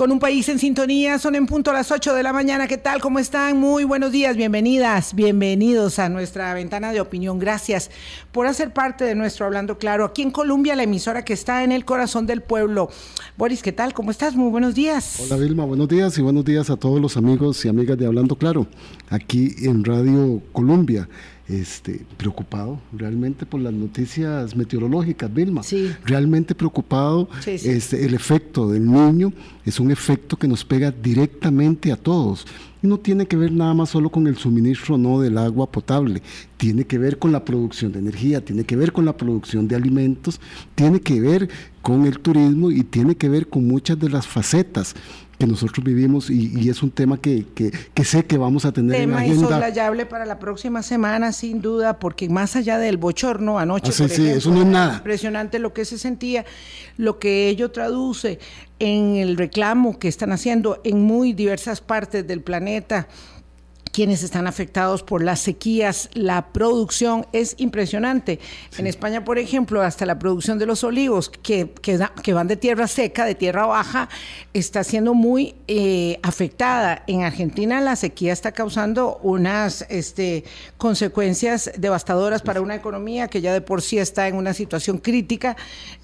con un país en sintonía. Son en punto a las 8 de la mañana. ¿Qué tal? ¿Cómo están? Muy buenos días, bienvenidas, bienvenidos a nuestra ventana de opinión. Gracias por hacer parte de nuestro Hablando Claro. Aquí en Colombia, la emisora que está en el corazón del pueblo. Boris, ¿qué tal? ¿Cómo estás? Muy buenos días. Hola Vilma, buenos días y buenos días a todos los amigos y amigas de Hablando Claro, aquí en Radio Colombia este, preocupado realmente por las noticias meteorológicas, Vilma. Sí. Realmente preocupado. Este, el efecto del niño es un efecto que nos pega directamente a todos. Y no tiene que ver nada más solo con el suministro no del agua potable, tiene que ver con la producción de energía, tiene que ver con la producción de alimentos, tiene que ver con el turismo y tiene que ver con muchas de las facetas que nosotros vivimos y, es un tema que, sé que vamos a tener tema en la agenda. para la próxima semana, sin duda, porque más allá del bochorno anoche, ah, sí, eso no es nada. impresionante lo que se sentía, lo que ello traduce en el reclamo que están haciendo en muy diversas partes del planeta quienes están afectados por las sequías, la producción es impresionante. En España, por ejemplo, hasta la producción de los olivos, que, que, van de tierra seca, de tierra baja, está siendo muy eh, afectada. En Argentina la sequía está causando unas este, consecuencias devastadoras para una economía que ya de por sí está en una situación crítica.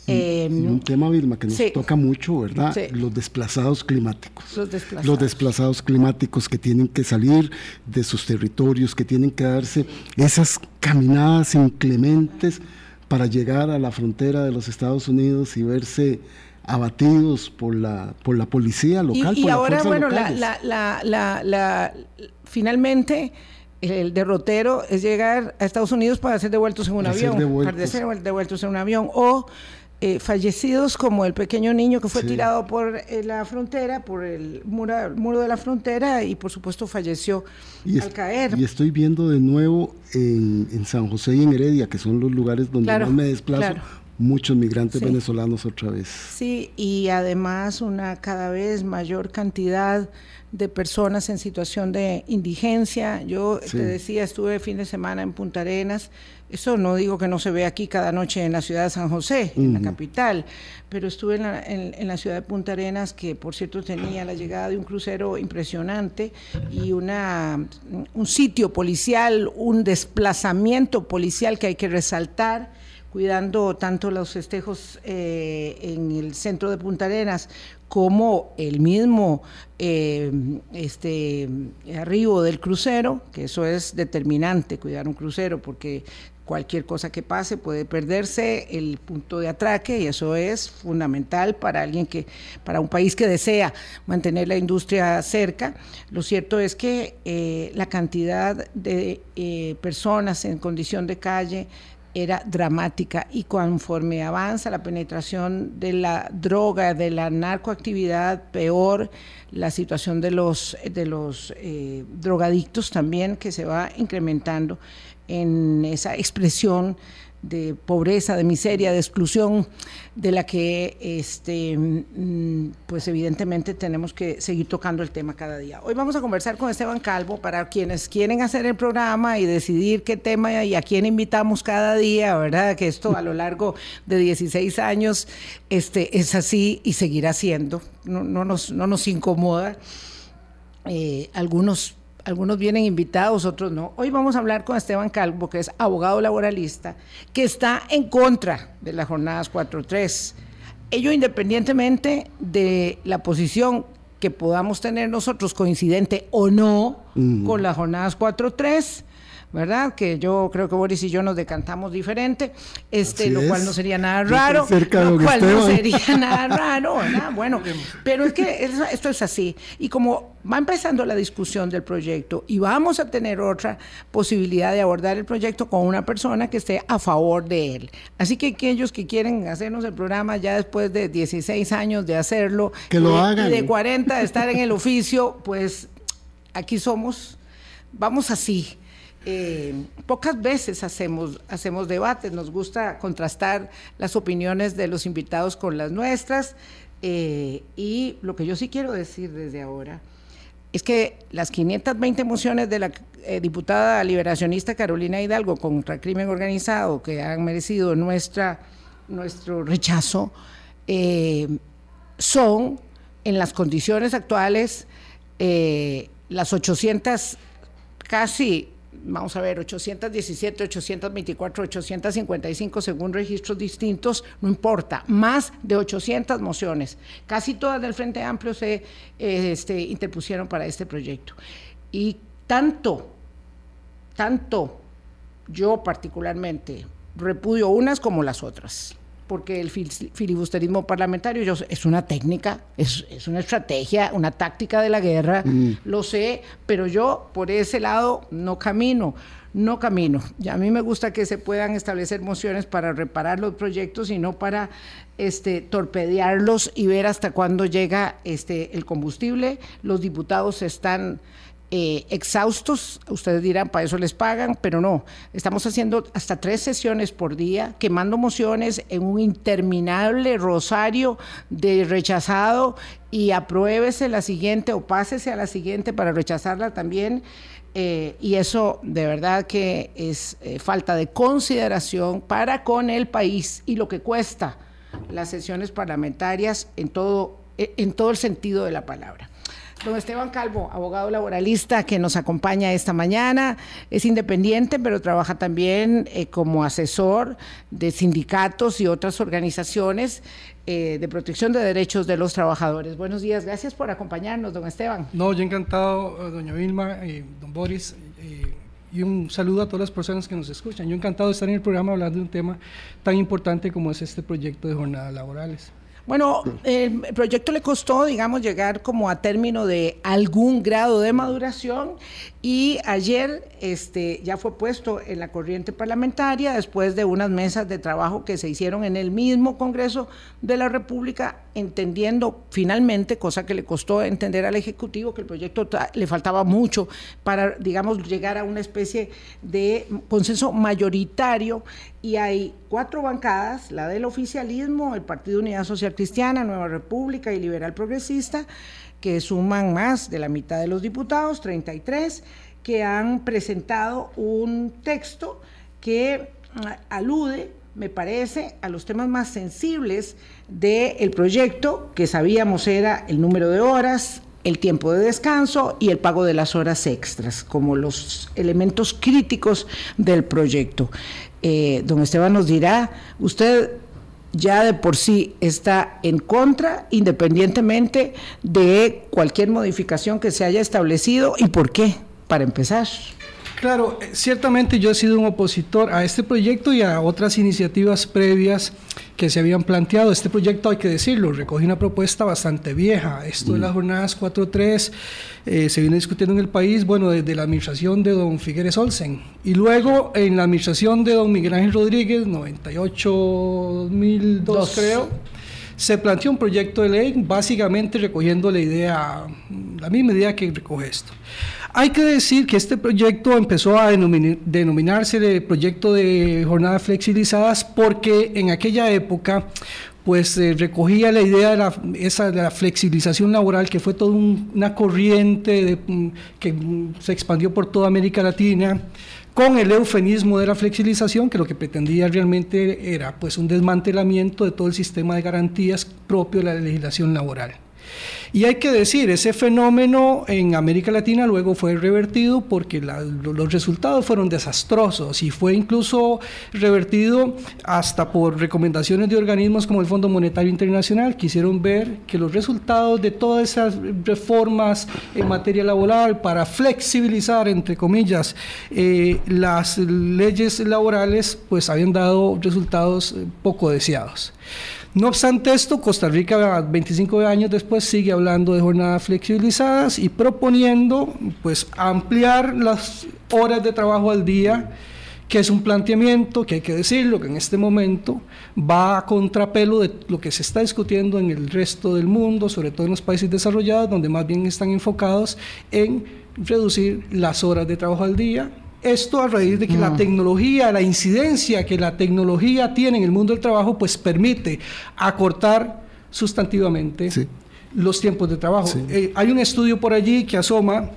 Eh, un tema, Vilma, que nos toca mucho, ¿verdad? Los desplazados climáticos. Los desplazados. Los desplazados climáticos que tienen que salir de sus territorios, que tienen que darse esas caminadas inclementes para llegar a la frontera de los Estados Unidos y verse abatidos por la por la policía local. Y, ahora, bueno, la, la, la, finalmente el derrotero es llegar a Estados Unidos para ser devueltos en un avión, para ser devueltos en un avión o eh, fallecidos como el pequeño niño que fue tirado por eh, la frontera, por el muro, de la frontera y por supuesto falleció al caer. Y estoy viendo de nuevo en, San José y en Heredia, que son los lugares donde más me desplazo, muchos migrantes venezolanos otra vez. Sí, y además una cada vez mayor cantidad de personas en situación de indigencia. Yo te decía, estuve fin de semana en Punta Arenas eso no digo que no se ve aquí cada noche en la ciudad de San José, en la capital, pero estuve en la, ciudad de Punta Arenas, que por cierto tenía la llegada de un crucero impresionante y una, un sitio policial, un desplazamiento policial que hay que resaltar cuidando tanto los festejos eh, en el centro de Punta Arenas como el mismo eh, este, arribo del crucero, que eso es determinante, cuidar un crucero, porque cualquier cosa que pase puede perderse el punto de atraque y eso es fundamental para alguien que, para un país que desea mantener la industria cerca. Lo cierto es que eh, la cantidad de eh, personas en condición de calle era dramática y conforme avanza la penetración de la droga, de la narcoactividad, peor la situación de los, de los eh, drogadictos también que se va incrementando en esa expresión de pobreza, de miseria, de exclusión, de la que este, mm, pues evidentemente tenemos que seguir tocando el tema cada día. Hoy vamos a conversar con Esteban Calvo para quienes quieren hacer el programa y decidir qué tema y a quién invitamos cada día, ¿verdad? Que esto a lo largo de 16 años este, es así y seguirá siendo, no, no, nos, no nos incomoda. Eh, algunos algunos vienen invitados, otros no. Hoy vamos a hablar con Esteban Calvo, que es abogado laboralista, que está en contra de las jornadas 4.3. Ello independientemente de la posición que podamos tener nosotros coincidente o no con las jornadas 4.3 ¿verdad? Que yo creo que Boris y yo nos decantamos diferente, este, lo cual no sería nada raro, lo cual no sería nada raro, ¿verdad? Bueno, pero es que esto es así. Y como va empezando la discusión del proyecto y vamos a tener otra posibilidad de abordar el proyecto con una persona que esté a favor de él. Así que aquellos que quieren hacernos el programa ya después de 16 años de hacerlo, que lo hagan. y de 40 de estar en el oficio, pues aquí somos, vamos así eh, pocas veces hacemos, debates, nos gusta contrastar las opiniones de los invitados con las nuestras. Eh, y lo que yo sí quiero decir desde ahora es que las 520 mociones de la eh, diputada liberacionista Carolina Hidalgo contra el crimen organizado que han merecido nuestra, nuestro rechazo son en las condiciones actuales, las 800, casi, vamos a ver, 817, 824, 855, según registros distintos, no importa, más de 800 mociones. Casi todas del Frente Amplio se este, interpusieron para este proyecto. Y tanto, tanto yo particularmente repudio unas como las otras porque el filibusterismo parlamentario es una técnica, es, una estrategia, una táctica de la guerra, mm. lo sé, pero yo por ese lado no camino, no camino. Y a mí me gusta que se puedan establecer mociones para reparar los proyectos y no para este, torpedearlos y ver hasta cuándo llega este, el combustible. Los diputados están eh, exhaustos, ustedes dirán, para eso les pagan, pero no, estamos haciendo hasta tres sesiones por día, quemando mociones en un interminable rosario de rechazado y apruébese la siguiente o pásese a la siguiente para rechazarla también. Eh, y eso de verdad que es eh, falta de consideración para con el país y lo que cuesta las sesiones parlamentarias en todo, en todo el sentido de la palabra. Don Esteban Calvo, abogado laboralista que nos acompaña esta mañana, es independiente, pero trabaja también eh, como asesor de sindicatos y otras organizaciones eh, de protección de derechos de los trabajadores. Buenos días, gracias por acompañarnos, don Esteban. No, yo encantado, doña Vilma, don Boris, y un saludo a todas las personas que nos escuchan. Yo encantado de estar en el programa hablando de un tema tan importante como es este proyecto de jornadas laborales. Bueno, el proyecto le costó, digamos, llegar como a término de algún grado de maduración y ayer este, ya fue puesto en la corriente parlamentaria después de unas mesas de trabajo que se hicieron en el mismo Congreso de la República, entendiendo finalmente, cosa que le costó entender al Ejecutivo, que el proyecto le faltaba mucho para, digamos, llegar a una especie de consenso mayoritario. Y hay cuatro bancadas, la del oficialismo, el Partido Unidad Social Cristiana, Nueva República y Liberal Progresista, que suman más de la mitad de los diputados, 33, que han presentado un texto que ah, alude, me parece, a los temas más sensibles del proyecto, que sabíamos era el número de horas, el tiempo de descanso y el pago de las horas extras, como los elementos críticos del proyecto. Eh, don Esteban nos dirá, usted ya de por sí está en contra, independientemente de cualquier modificación que se haya establecido y por qué, para empezar. Claro, eh, ciertamente yo he sido un opositor a este proyecto y a otras iniciativas previas que se habían planteado. Este proyecto, hay que decirlo, recoge una propuesta bastante vieja. Esto de las mm. jornadas 4.3 eh, se viene discutiendo en el país, bueno, desde la administración de don Figueres Olsen. Y luego en la administración de don Miguel Ángel Rodríguez, 98-2002 creo se planteó un proyecto de ley básicamente recogiendo la idea, la misma idea que recoge esto. Hay que decir que este proyecto empezó a denominarse de proyecto de jornadas flexibilizadas porque en aquella época pues eh, recogía la idea de la, esa, de la flexibilización laboral, que fue toda una corriente mm, que se expandió por toda América Latina, con el eufemismo de la flexibilización, que lo que pretendía realmente era pues, un desmantelamiento de todo el sistema de garantías propio de la legislación laboral. Y hay que decir, ese fenómeno en América Latina luego fue revertido porque los resultados fueron desastrosos y fue incluso revertido hasta por recomendaciones de organismos como el Fondo Monetario Internacional, que hicieron ver que los resultados de todas esas reformas en materia laboral para flexibilizar, entre comillas, eh, las leyes laborales, pues habían dado resultados eh, poco deseados. No obstante esto, Costa Rica 25 años después sigue hablando de jornadas flexibilizadas y proponiendo pues ampliar las horas de trabajo al día, que es un planteamiento que hay que decirlo que en este momento va a contrapelo de lo que se está discutiendo en el resto del mundo, sobre todo en los países desarrollados, donde más bien están enfocados en reducir las horas de trabajo al día, esto a raíz de que la tecnología, la incidencia que la tecnología tiene en el mundo del trabajo, pues permite acortar sustantivamente los tiempos de trabajo. Eh, hay un estudio por allí que asoma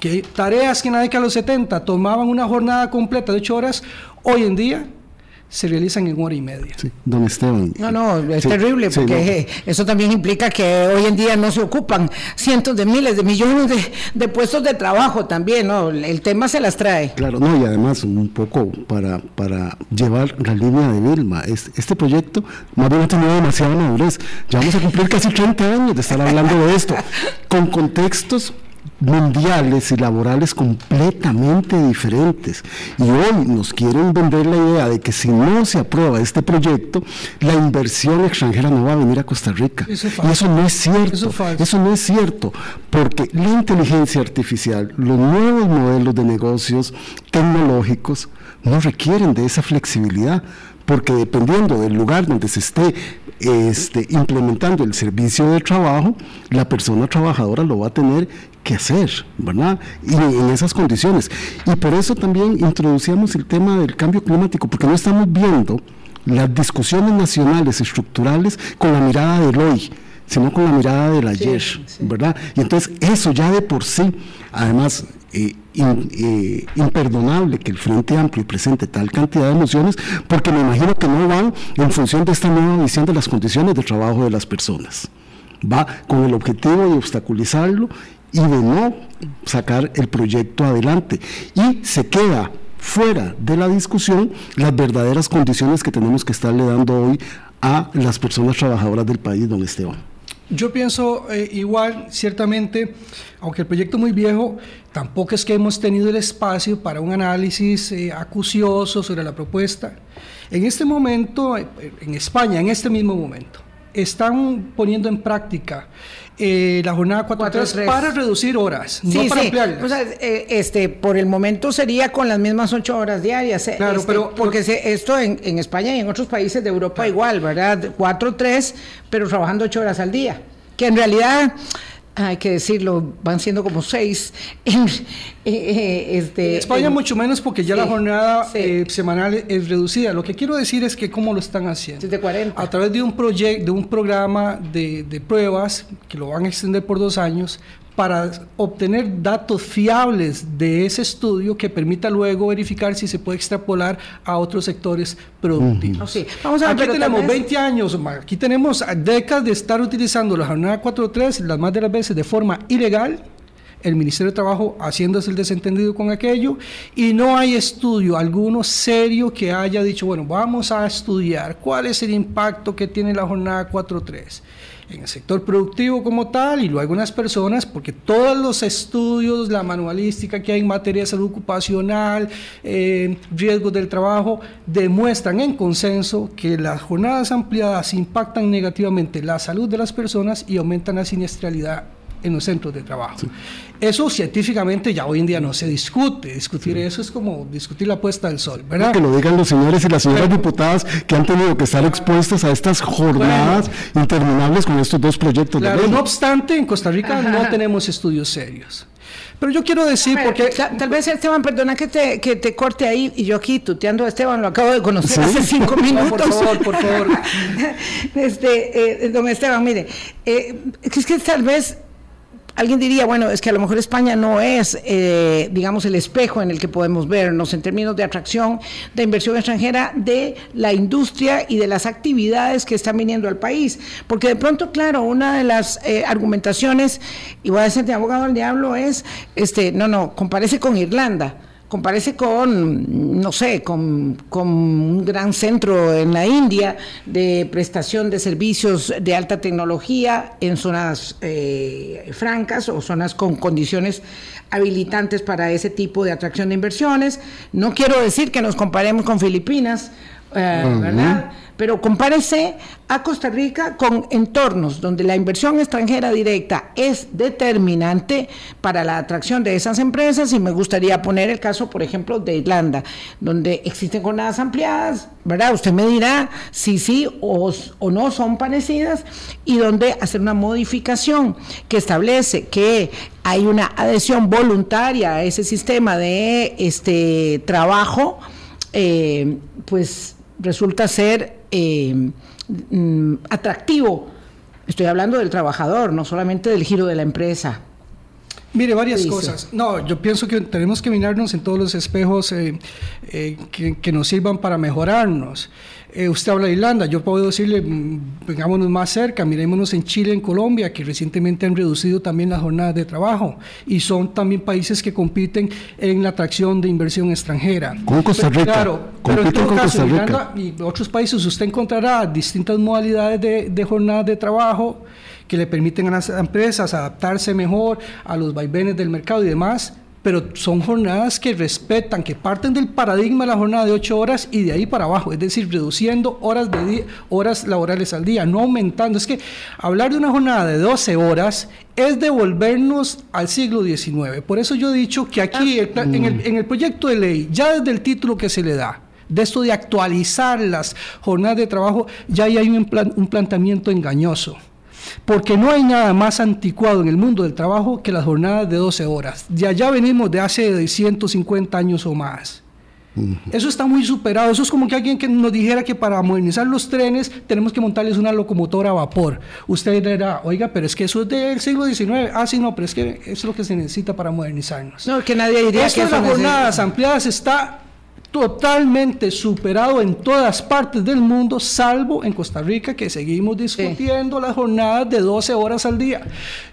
que tareas que en la década de los 70 tomaban una jornada completa de 8 horas, hoy en día se realizan en hora y media. Sí, don Esteban. No, no, es terrible porque eso también implica que hoy en día no se ocupan cientos de miles de millones de, puestos de trabajo también, ¿no? El tema se las trae. Claro, no, y además un poco para, para llevar la línea de Vilma, este proyecto más bien ha tenido demasiada madurez. Ya vamos a cumplir casi 30 años de estar hablando de esto, con contextos mundiales y laborales completamente diferentes. Y hoy nos quieren vender la idea de que si no se aprueba este proyecto, la inversión extranjera no va a venir a Costa Rica. y eso no es cierto. Eso, no es cierto, porque la inteligencia artificial, los nuevos modelos de negocios tecnológicos no requieren de esa flexibilidad porque dependiendo del lugar donde se esté este, implementando el servicio de trabajo, la persona trabajadora lo va a tener que hacer, ¿verdad? Y en esas condiciones. Y por eso también introducíamos el tema del cambio climático, porque no estamos viendo las discusiones nacionales estructurales con la mirada del hoy, sino con la mirada del ayer, ¿verdad? Y entonces eso ya de por sí, además, eh, eh, imperdonable que el Frente Amplio presente tal cantidad de emociones, porque me imagino que no van en función de esta nueva visión de las condiciones de trabajo de las personas. Va con el objetivo de obstaculizarlo y de no sacar el proyecto adelante. Y se queda fuera de la discusión las verdaderas condiciones que tenemos que estarle dando hoy a las personas trabajadoras del país, don Esteban. Yo pienso eh, igual, ciertamente, aunque el proyecto es muy viejo, tampoco es que hemos tenido el espacio para un análisis eh, acucioso sobre la propuesta. En este momento, eh, en España, en este mismo momento, están poniendo en práctica eh, la jornada 4-3 para reducir horas, no para ampliarlas. O sea, eh, este, por el momento sería con las mismas 8 horas diarias. Eh, claro, este, pero. Porque esto en, en, España y en otros países de Europa igual, ¿verdad? 4-3, pero trabajando 8 horas al día. Que en realidad hay que decirlo, van siendo como seis. Eh, este, en España mucho menos porque ya la jornada eh, semanal es reducida. Lo que quiero decir es que cómo lo están haciendo. De 40. A través de un proyecto, de un programa de, de pruebas que lo van a extender por dos años para obtener datos fiables de ese estudio que permita luego verificar si se puede extrapolar a otros sectores productivos. Vamos a aquí tenemos 20 años, aquí tenemos décadas de estar utilizando la jornada 4.3, las más de las veces de forma ilegal, el Ministerio de Trabajo haciéndose el desentendido con aquello. Y no hay estudio alguno serio que haya dicho, bueno, vamos a estudiar cuál es el impacto que tiene la jornada 4.3 en el sector productivo como tal y luego algunas personas, porque todos los estudios, la manualística que hay en materia de salud ocupacional, eh, riesgos del trabajo, demuestran en consenso que las jornadas ampliadas impactan negativamente la salud de las personas y aumentan la siniestralidad en los centros de trabajo. Eso científicamente ya hoy en día no se discute. Discutir eso es como discutir la puesta del sol, ¿verdad? Que lo digan los señores y las señoras diputadas que han tenido que estar expuestas a estas jornadas interminables con estos dos proyectos de ley. No obstante, en Costa Rica no tenemos estudios serios. Pero yo quiero decir, porque... Tal, vez, Esteban, perdona que te, que te corte ahí, y yo aquí tuteando a Esteban, lo acabo de conocer hace cinco minutos. por favor, por favor. este, eh, don Esteban, mire, eh, es que tal vez Alguien diría, bueno, es que a lo mejor España no es, eh, digamos, el espejo en el que podemos vernos en términos de atracción de inversión extranjera de la industria y de las actividades que están viniendo al país. Porque de pronto, claro, una de las eh, argumentaciones, y voy a decir de abogado al diablo, es, este, no, no, comparece con Irlanda comparece con, no sé, con, un gran centro en la India de prestación de servicios de alta tecnología en zonas eh, francas o zonas con condiciones habilitantes para ese tipo de atracción de inversiones. No quiero decir que nos comparemos con Filipinas, eh, ¿verdad? Pero compárese a Costa Rica con entornos donde la inversión extranjera directa es determinante para la atracción de esas empresas y me gustaría poner el caso, por ejemplo, de Irlanda, donde existen jornadas ampliadas, ¿verdad? Usted me dirá si sí o, o no son parecidas y donde hacer una modificación que establece que hay una adhesión voluntaria a ese sistema de este trabajo, eh, pues resulta ser eh, mm, atractivo. Estoy hablando del trabajador, no solamente del giro de la empresa. Mire, varias cosas. No, yo pienso que tenemos que mirarnos en todos los espejos eh, eh, que, nos sirvan para mejorarnos. Eh, usted habla de Irlanda, yo puedo decirle, mm, vengámonos más cerca, mirémonos en Chile, en Colombia, que recientemente han reducido también las jornadas de trabajo y son también países que compiten en la atracción de inversión extranjera. Con Costa Rica. claro, pero en todo caso, Irlanda y otros países usted encontrará distintas modalidades de, de jornadas de trabajo que le permiten a las empresas adaptarse mejor a los vaivenes del mercado y demás, pero son jornadas que respetan, que parten del paradigma de la jornada de 8 horas y de ahí para abajo, es decir, reduciendo horas, de horas laborales al día, no aumentando. Es que hablar de una jornada de 12 horas es devolvernos al siglo XIX. Por eso yo he dicho que aquí, en, el, en el proyecto de ley, ya desde el título que se le da, de esto de actualizar las jornadas de trabajo, ya hay un, un planteamiento engañoso porque no hay nada más anticuado en el mundo del trabajo que las jornadas de 12 horas. De allá venimos de hace 150 años o más. Eso está muy superado. Eso es como que alguien que nos dijera que para modernizar los trenes tenemos que montarles una locomotora a vapor. Usted dirá, oiga, pero es que eso es del siglo XIX. Ah, sí, no, pero es que eso es lo que se necesita para modernizarnos. No, que nadie diría que las jornadas ampliadas está totalmente superado en todas partes del mundo, salvo en Costa Rica, que seguimos discutiendo las jornadas de 12 horas al día.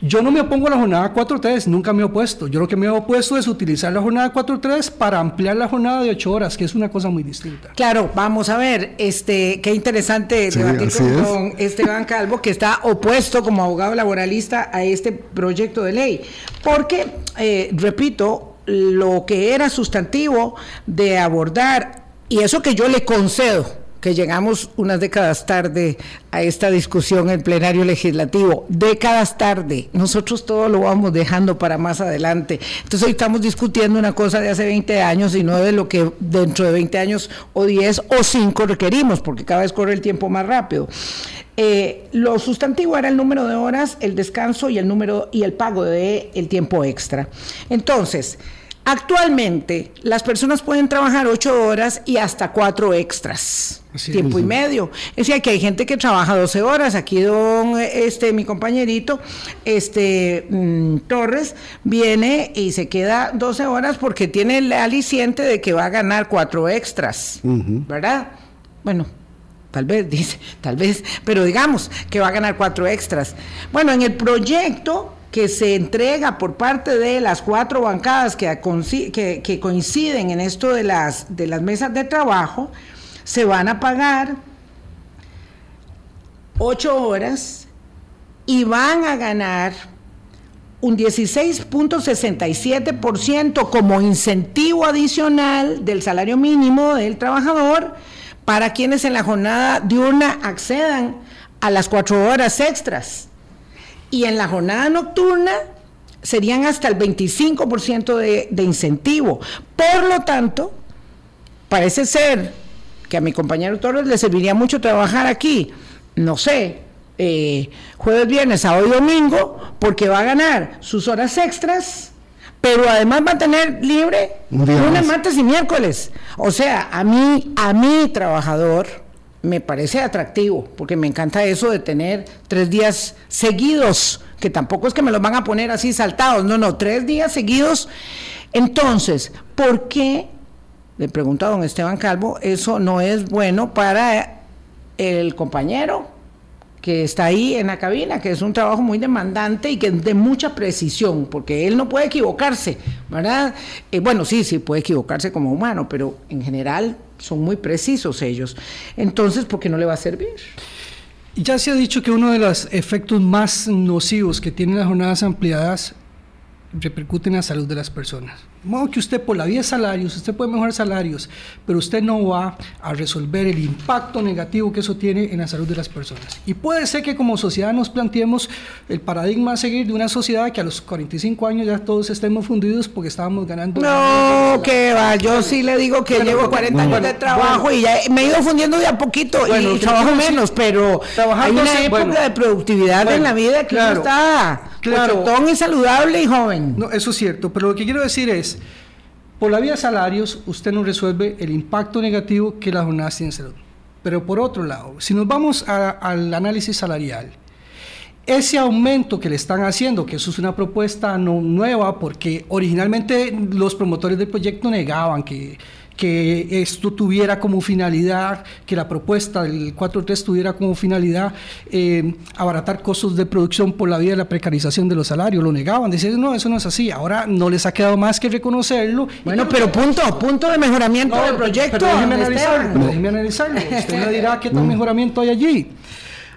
Yo no me opongo a la jornada 4-3, nunca me he opuesto. Yo lo que me he opuesto es utilizar la jornada 4-3 para ampliar la jornada de 8 horas, que es una cosa muy distinta. Claro, vamos a ver, este, qué interesante debatir con, Esteban Calvo, que está opuesto como abogado laboralista a este proyecto de ley. Porque, eh, repito, lo que era sustantivo de abordar, y eso que yo le concedo, que llegamos unas décadas tarde a esta discusión en plenario legislativo, décadas tarde, nosotros todo lo vamos dejando para más adelante. Entonces hoy estamos discutiendo una cosa de hace 20 años y no de lo que dentro de 20 años o 10 o 5 requerimos, porque cada vez corre el tiempo más rápido. Eh, lo sustantivo era el número de horas, el descanso y el número y el pago de el tiempo extra. Entonces, actualmente las personas pueden trabajar ocho horas y hasta cuatro extras. tiempo y medio. Es decir, que hay gente que trabaja 12 horas. Aquí don este mi compañerito este mm, Torres viene y se queda 12 horas porque tiene el aliciente de que va a ganar cuatro extras, ¿verdad? Bueno, tal vez, dice, tal vez, pero digamos que va a ganar cuatro extras. Bueno, en el proyecto que se entrega por parte de las cuatro bancadas que, coinciden en esto de las, de las mesas de trabajo, se van a pagar ocho horas y van a ganar un 16.67% como incentivo adicional del salario mínimo del trabajador para quienes en la jornada diurna accedan a las cuatro horas extras. Y en la jornada nocturna serían hasta el 25% de, de incentivo. Por lo tanto, parece ser que a mi compañero Torres le serviría mucho trabajar aquí, no sé, eh, jueves, viernes, sábado y domingo, porque va a ganar sus horas extras pero además va a tener libre lunes, martes y miércoles. O sea, a mí, a mi trabajador me parece atractivo, porque me encanta eso de tener tres días seguidos, que tampoco es que me los van a poner así saltados, no, no, tres días seguidos. Entonces, ¿por qué, le pregunto a don Esteban Calvo, eso no es bueno para el compañero que está ahí en la cabina, que es un trabajo muy demandante y que es de mucha precisión, porque él no puede equivocarse, ¿verdad? Eh, bueno, sí, sí puede equivocarse como humano, pero en general son muy precisos ellos. Entonces, ¿por qué no le va a servir? Ya se ha dicho que uno de los efectos más nocivos que tienen las jornadas ampliadas repercuten en la salud de las personas modo que usted por la vía de salarios, usted puede mejorar salarios, pero usted no va a resolver el impacto negativo que eso tiene en la salud de las personas. Y puede ser que como sociedad nos planteemos el paradigma a seguir de una sociedad que a los 45 años ya todos estemos fundidos porque estábamos ganando. No, que va, yo sí le digo que llevo 40 años de trabajo y ya me he ido fundiendo de a poquito y trabajo menos, pero hay una época de productividad en la vida que no está claro, y saludable y joven. No, eso es cierto, pero lo que quiero decir es por la vía de salarios, usted no resuelve el impacto negativo que la jornada tiene en salud. Pero por otro lado, si nos vamos al análisis salarial, ese aumento que le están haciendo, que eso es una propuesta no nueva, porque originalmente los promotores del proyecto negaban que, que esto tuviera como finalidad, que la propuesta del 4.3 tuviera como finalidad eh, abaratar costos de producción por la vía de la precarización de los salarios, lo negaban, decían, no, eso no es así, ahora no les ha quedado más que reconocerlo. Bueno, pero punto, punto de mejoramiento del proyecto. Pero déjeme analizarlo, déjeme analizarlo, usted me dirá qué tal mejoramiento hay allí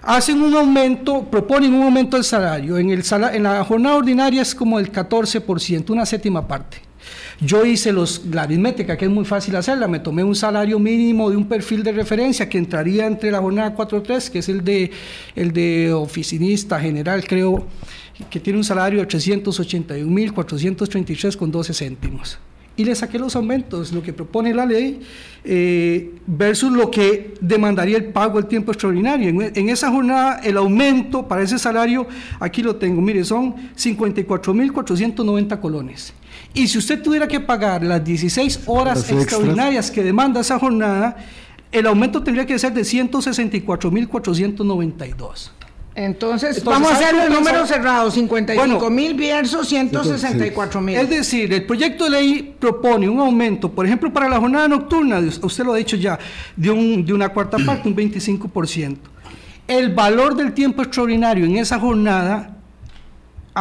hacen un aumento, proponen un aumento del salario. En, el en la jornada ordinaria es como el 14%, una séptima parte. Yo hice los, la aritmética, que es muy fácil hacerla, me tomé un salario mínimo de un perfil de referencia que entraría entre la jornada 4.3, que es el de, el de oficinista general, creo, que tiene un salario de 381.433 con 12 céntimos y le saqué los aumentos, lo que propone la ley, eh, versus lo que demandaría el pago del tiempo extraordinario. En, esa jornada, el aumento para ese salario, aquí lo tengo, mire, son 54.490 colones. Y si usted tuviera que pagar las 16 horas extraordinarias que demanda esa jornada, el aumento tendría que ser de 164.492. Entonces, vamos a hacer el número cerrado, 55 mil versus 164 mil. Es decir, el proyecto de ley propone un aumento, por ejemplo, para la jornada nocturna, usted lo ha dicho ya, de, un, de una cuarta parte, un 25%. El valor del tiempo extraordinario en esa jornada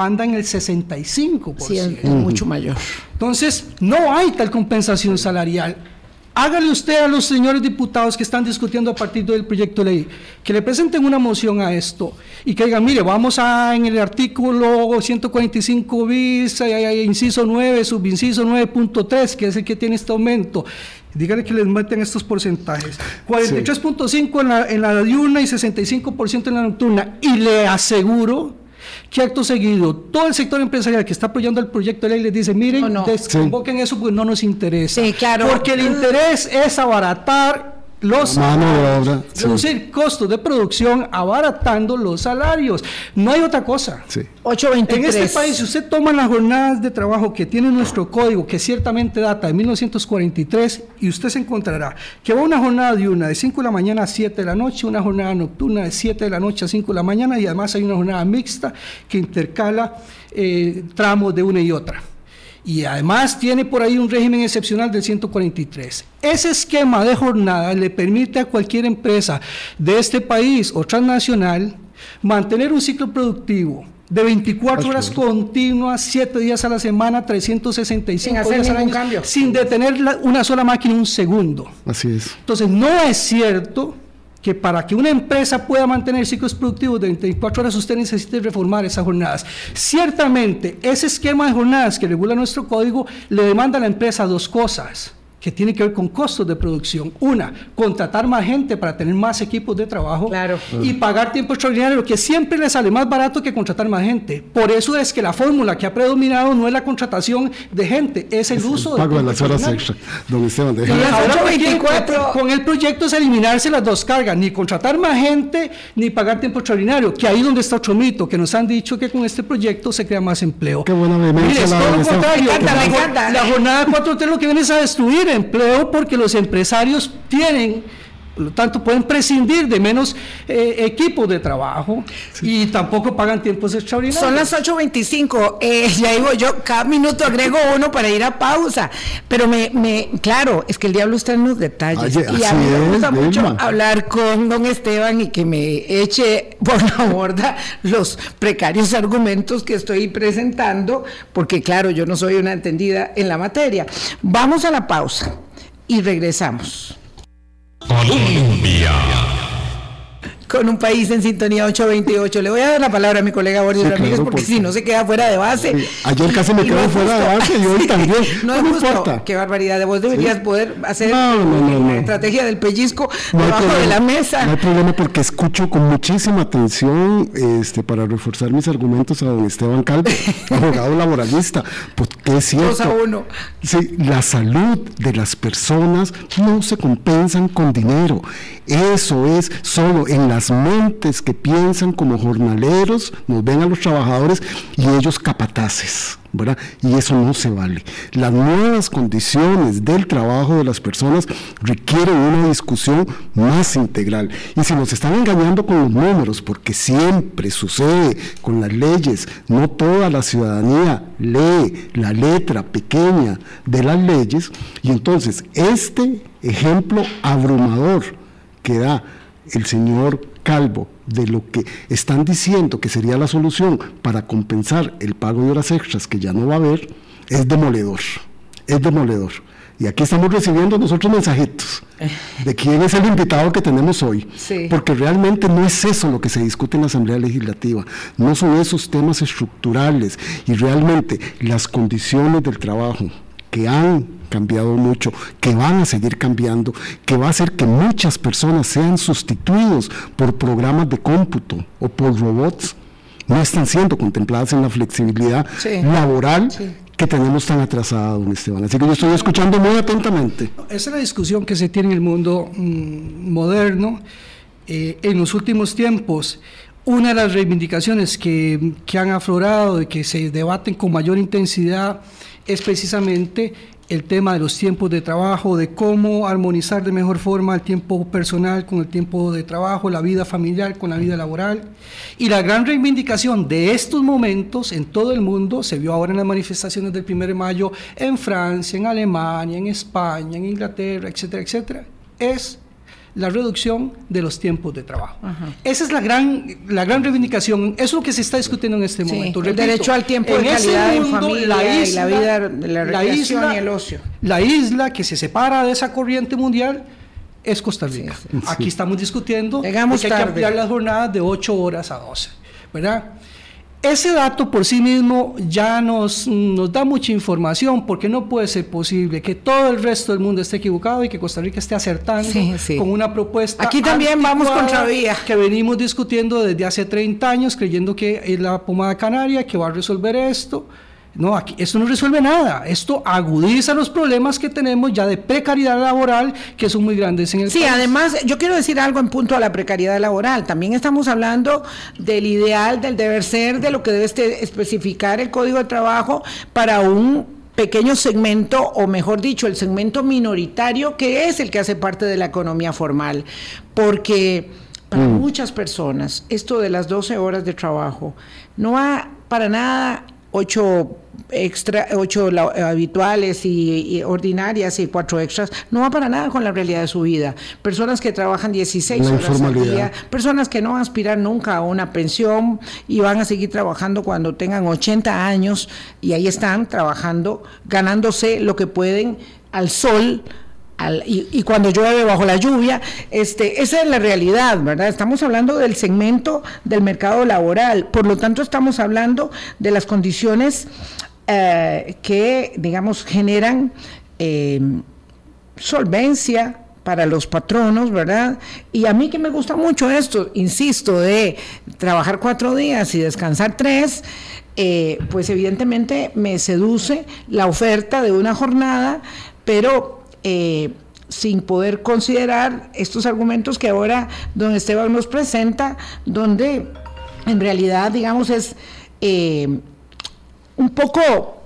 anda en el 65%. Sí, es mucho mayor. Entonces, no hay tal compensación salarial Hágale usted a los señores diputados que están discutiendo a partir del proyecto de ley, que le presenten una moción a esto y que digan, mire, vamos a en el artículo 145 bis, inciso 9, subinciso 9.3, que es el que tiene este aumento. Díganle que les meten estos porcentajes. 43.5 en la, en la diurna y 65% en la nocturna. Y le aseguro que acto seguido todo el sector empresarial que está apoyando el proyecto de ley les dice, miren, desconvoquen eso porque no nos interesa. Porque el interés es abaratar los mano reducir costos de producción abaratando los salarios. No hay otra cosa. Sí. 823. En este país, si usted toma las jornadas de trabajo que tiene nuestro código, que ciertamente data de 1943, y usted se encontrará que va una jornada de una de 5 de la mañana a 7 de la noche, una jornada nocturna de 7 de la noche a 5 de la mañana, y además hay una jornada mixta que intercala eh, tramos de una y otra y además tiene por ahí un régimen excepcional del 143. Ese esquema de jornada le permite a cualquier empresa de este país o transnacional mantener un ciclo productivo de 24 horas continuas, 7 días a la semana, 365 días al año, sin detener una sola máquina un segundo. Así es. Entonces, no es cierto que para que una empresa pueda mantener ciclos productivos de 24 horas usted necesite reformar esas jornadas. Ciertamente, ese esquema de jornadas que regula nuestro código le demanda a la empresa dos cosas que tiene que ver con costos de producción. Una, contratar más gente para tener más equipos de trabajo claro. y pagar tiempo extraordinario, que siempre le sale más barato que contratar más gente. Por eso es que la fórmula que ha predominado no es la contratación de gente, es el uso pago de, las horas extra. Don Esteban, y ahora 24, con el proyecto es eliminarse las dos cargas, ni contratar más gente, ni pagar tiempo extraordinario, que ahí donde está otro mito, que nos han dicho que con este proyecto se crea más empleo. Qué buena Mire, es todo lo contrario. La, la jornada 4T lo que viene es a destruir empleo porque los empresarios tienen por lo tanto, pueden prescindir de menos eh, equipos de trabajo y tampoco pagan tiempos extraordinarios. Son las 8.25. Eh, ya digo yo, cada minuto agrego uno para ir a pausa. Pero me, me claro, es que el diablo está en los detalles. y a mí me gusta mucho hablar con don Esteban y que me eche por la borda los precarios argumentos que estoy presentando, porque claro, yo no soy una entendida en la materia. Vamos a la pausa y regresamos. Colombia con un país en sintonía 828. Le voy a dar la palabra a mi colega Boris Ramírez porque si no se queda fuera de base. ayer casi me quedé fuera de base y hoy también. No, es justo. Qué barbaridad. Vos deberías poder hacer la estrategia del pellizco debajo de la mesa. No hay problema porque escucho con muchísima atención este, para reforzar mis argumentos a don Esteban Calvo, abogado laboralista. Porque es cierto. Dos a uno. Sí, la salud de las personas no se compensan con dinero. Eso es solo en la las mentes que piensan como jornaleros, nos ven a los trabajadores y ellos capataces. Y eso no se vale. Las nuevas condiciones del trabajo de las personas requieren una discusión más integral. Y si nos están engañando con los números, porque siempre sucede con las leyes, no toda la ciudadanía lee la letra pequeña de las leyes, y entonces este ejemplo abrumador que da el señor Calvo de lo que están diciendo que sería la solución para compensar el pago de horas extras que ya no va a haber, es demoledor, es demoledor. Y aquí estamos recibiendo nosotros mensajitos de quién es el invitado que tenemos hoy. Porque realmente no es eso lo que se discute en la Asamblea Legislativa, no son esos temas estructurales y realmente las condiciones del trabajo que han cambiado mucho, que van a seguir cambiando, que va a hacer que muchas personas sean sustituidos por programas de cómputo o por robots, no están siendo contempladas en la flexibilidad laboral que tenemos tan atrasada, don Esteban. Así que yo estoy escuchando muy atentamente. Esa es la discusión que se tiene en el mundo mm, moderno. Eh, en los últimos tiempos, una de las reivindicaciones que, que han aflorado y que se debaten con mayor intensidad es precisamente el tema de los tiempos de trabajo, de cómo armonizar de mejor forma el tiempo personal con el tiempo de trabajo, la vida familiar con la vida laboral. Y la gran reivindicación de estos momentos en todo el mundo se vio ahora en las manifestaciones del 1 de mayo en Francia, en Alemania, en España, en Inglaterra, etcétera, etcétera, es la reducción de los tiempos de trabajo. Esa es la gran, la gran reivindicación. Eso es lo que se está discutiendo en este momento. el derecho al tiempo de calidad en familia la isla, y la vida, la recreación y el ocio. La isla que se separa de esa corriente mundial es Costa Rica. Aquí estamos discutiendo que hay que ampliar las jornadas de 8 horas a 12. ¿verdad? Ese dato por sí mismo ya nos, nos da mucha información porque no puede ser posible que todo el resto del mundo esté equivocado y que Costa Rica esté acertando con una propuesta. Aquí también vamos contra vía. Que venimos discutiendo desde hace 30 años creyendo que es la pomada canaria que va a resolver esto. No, aquí, esto no resuelve nada. Esto agudiza los problemas que tenemos ya de precariedad laboral, que son muy grandes en el sí, además, yo quiero decir algo en punto a la precariedad laboral. También estamos hablando del ideal, del deber ser, de lo que debe este, especificar el Código de Trabajo para un pequeño segmento, o mejor dicho, el segmento minoritario, que es el que hace parte de la economía formal. Porque para mm. muchas personas, esto de las 12 horas de trabajo no ha para nada ocho extra, ocho habituales y, ordinarias y cuatro extras, no va para nada con la realidad de su vida. Personas que trabajan 16 horas al día, personas que no van a aspirar nunca a una pensión y van a seguir trabajando cuando tengan 80 años y ahí están trabajando, ganándose lo que pueden al sol y, cuando llueve bajo la lluvia, este, esa es la realidad, ¿verdad? Estamos hablando del segmento del mercado laboral, por lo tanto estamos hablando de las condiciones eh, que, digamos, generan eh, solvencia para los patronos, ¿verdad? Y a mí que me gusta mucho esto, insisto, de trabajar cuatro días y descansar tres, eh, pues evidentemente me seduce la oferta de una jornada, pero eh, sin poder considerar estos argumentos que ahora don Esteban nos presenta, donde en realidad, digamos, es eh, un poco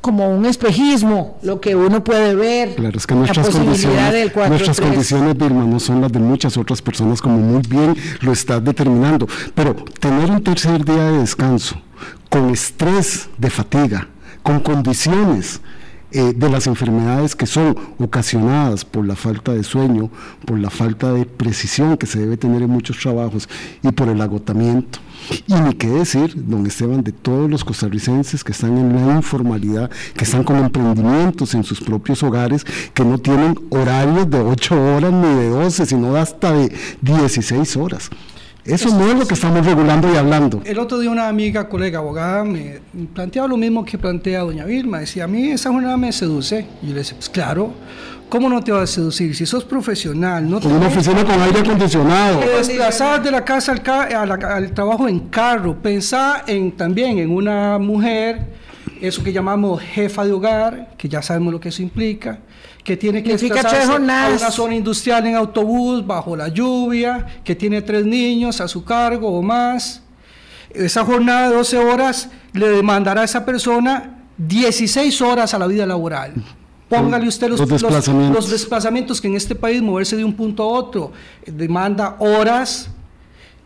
como un espejismo lo que uno puede ver. Claro, es que nuestras condiciones, nuestras condiciones, Vilma, no son las de muchas otras personas, como muy bien lo estás determinando. Pero tener un tercer día de descanso, con estrés de fatiga, con condiciones eh, de las enfermedades que son ocasionadas por la falta de sueño, por la falta de precisión que se debe tener en muchos trabajos y por el agotamiento. Y ni qué decir, don Esteban, de todos los costarricenses que están en la informalidad, que están con emprendimientos en sus propios hogares, que no tienen horarios de 8 horas ni de 12, sino hasta de 16 horas. Eso no es lo que estamos regulando y hablando. El otro día una amiga, colega abogada, me planteaba lo mismo que plantea doña Vilma. Decía, a mí esa jornada me seduce. Y yo le decía, pues claro, ¿cómo no te va a seducir? Si sos profesional, no Con una oficina con aire acondicionado. Desplazar de la casa al, al, trabajo en carro. Pensá en, también en una mujer eso que llamamos jefa de hogar, que ya sabemos lo que eso implica, que tiene que desplazarse a una zona industrial en autobús bajo la lluvia, que tiene tres niños a su cargo o más. Esa jornada de 12 horas le demandará a esa persona 16 horas a la vida laboral. Póngale usted los, los, desplazamientos. que en este país moverse de un punto a otro demanda horas,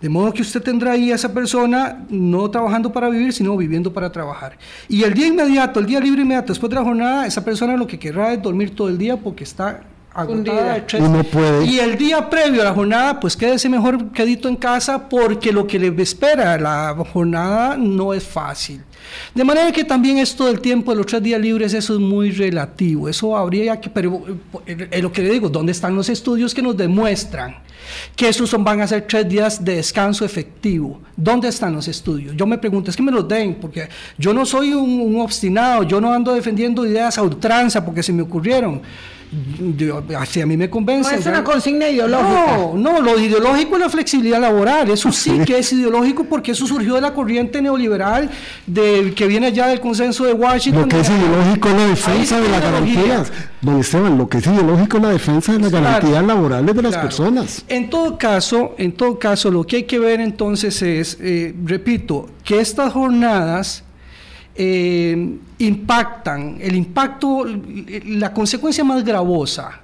de modo que usted tendrá ahí a esa persona no trabajando para vivir, sino viviendo para trabajar. Y el día inmediato, el día libre inmediato, después de la jornada, esa persona lo que querrá es dormir todo el día porque está agotada de Y el día previo a la jornada, pues quédese mejor quedito en casa porque lo que le espera la jornada no es fácil. De manera que también esto del tiempo de los tres días libres, eso es muy relativo. Eso habría que, pero eh, es lo que le digo, ¿dónde están los estudios que nos demuestran que esos son, van a ser tres días de descanso efectivo? ¿Dónde están los estudios? Yo me pregunto, es que me los den, porque yo no soy un, un obstinado, yo no ando defendiendo ideas a ultranza porque se me ocurrieron así a mí me convence. No es una consigna ideológica. No, no, lo ideológico es la flexibilidad laboral. Eso sí que es ideológico porque eso surgió de la corriente neoliberal de, que viene ya del consenso de Washington. Lo que es ideológico es la defensa de las garantías. Don Esteban, lo que es ideológico es la defensa de las garantías laborales de las personas. En todo caso, en todo caso, lo que hay que ver entonces es, eh, repito, que estas jornadas eh, impactan, el impacto, la consecuencia más gravosa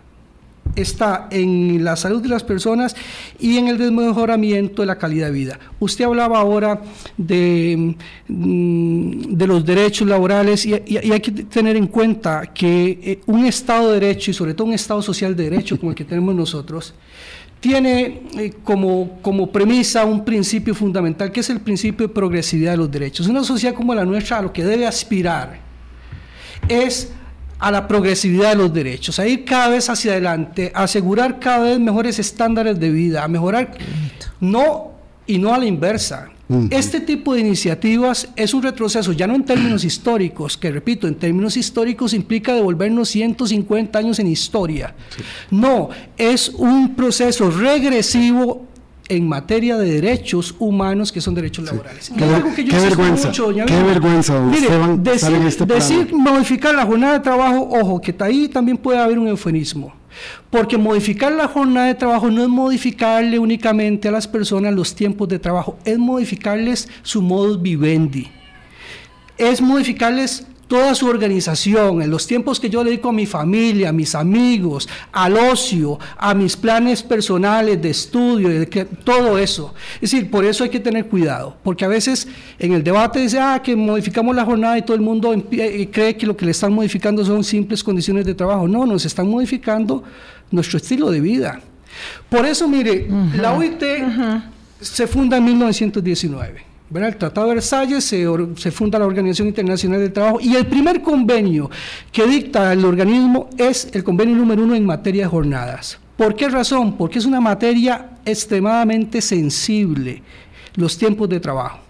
está en la salud de las personas y en el desmejoramiento de la calidad de vida. Usted hablaba ahora de, mm, de los derechos laborales y, hay que tener en cuenta que eh, un Estado de Derecho y sobre todo un Estado social de Derecho como el que tenemos nosotros, tiene eh, como, como premisa un principio fundamental, que es el principio de progresividad de los derechos. Una sociedad como la nuestra a lo que debe aspirar es a la progresividad de los derechos, a ir cada vez hacia adelante, a asegurar cada vez mejores estándares de vida, a mejorar, no y no a la inversa. Este tipo de iniciativas es un retroceso, ya no en términos históricos, que repito, en términos históricos implica devolvernos 150 años en historia. No, es un proceso regresivo en materia de derechos humanos que son derechos laborales. Qué, vergüenza, qué vergüenza, Mire, decir, este decir modificar la jornada de trabajo, ojo, que ahí también puede haber un eufemismo. Porque modificar la jornada de trabajo no es modificarle únicamente a las personas los tiempos de trabajo, es modificarles su modus vivendi. Es modificarles toda su organización, en los tiempos que yo dedico a mi familia, a mis amigos, al ocio, a mis planes personales de estudio, de todo eso. Es decir, por eso hay que tener cuidado, porque a veces en el debate dice, ah, que modificamos la jornada y todo el mundo eh, cree que lo que le están modificando son simples condiciones de trabajo. No, nos están modificando nuestro estilo de vida. Por eso, mire, la OIT se funda en 1919. El Tratado de Versalles se, funda la Organización Internacional del Trabajo y el primer convenio que dicta el organismo es el convenio número uno en materia de jornadas. ¿Por qué razón? Porque es una materia extremadamente sensible, los tiempos de trabajo.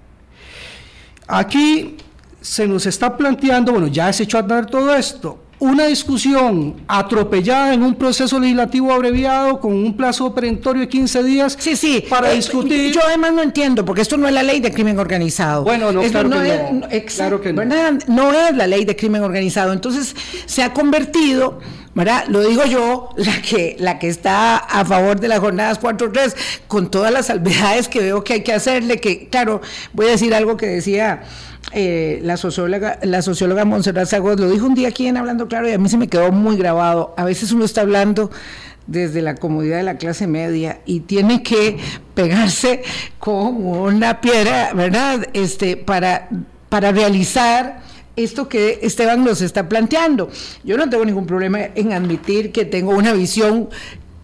Aquí se nos está planteando, bueno, ya se echó a dar todo esto, una discusión atropellada en un proceso legislativo abreviado con un plazo perentorio de 15 días sí, sí. para eh, discutir. Yo además no entiendo, porque esto no es la ley de crimen organizado. Bueno, no, claro, no que es, no. claro que no. No es la ley de crimen organizado. Entonces se ha convertido, ¿verdad? Lo digo yo, la que, la que está a favor de las jornadas 4-3, con todas las salvedades que veo que hay que hacerle, que, claro, voy a decir algo que decía eh, la socióloga, la socióloga Montserrat Sagos lo dijo un día aquí en Hablando Claro y a mí se me quedó muy grabado. A veces uno está hablando desde la comodidad de la clase media y tiene que pegarse con una piedra, ¿verdad? Este, para, para realizar esto que Esteban nos está planteando. Yo no tengo ningún problema en admitir que tengo una visión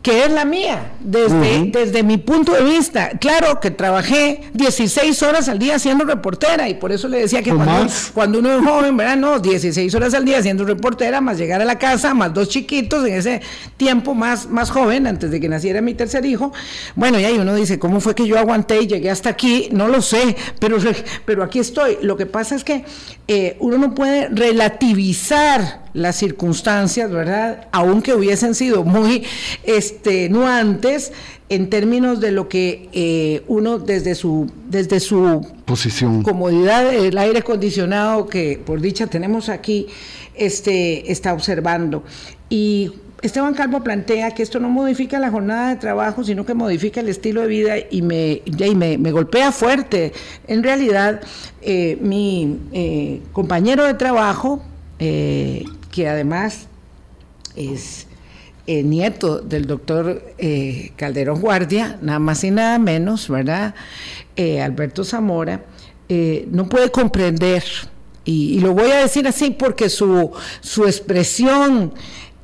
que es la mía, desde, desde mi punto de vista. Claro que trabajé 16 horas al día siendo reportera y por eso le decía que cuando, cuando, uno es joven, ¿verdad? No, 16 horas al día siendo reportera, más llegar a la casa, más dos chiquitos en ese tiempo más, más joven, antes de que naciera mi tercer hijo. Bueno, y ahí uno dice, ¿cómo fue que yo aguanté y llegué hasta aquí? No lo sé, pero, pero aquí estoy. Lo que pasa es que eh, uno no puede relativizar las circunstancias, ¿verdad? Aunque hubiesen sido muy este, nuantes en términos de lo que eh, uno desde su, desde su posición, comodidad, el aire acondicionado que por dicha tenemos aquí, este, está observando. Y Esteban Calvo plantea que esto no modifica la jornada de trabajo, sino que modifica el estilo de vida y me, me, golpea fuerte. En realidad, eh, mi eh, compañero de trabajo, eh, que además es nieto del doctor Calderón Guardia, nada más y nada menos, ¿verdad? Alberto Zamora, no puede comprender, y, y, lo voy a decir así porque su, su expresión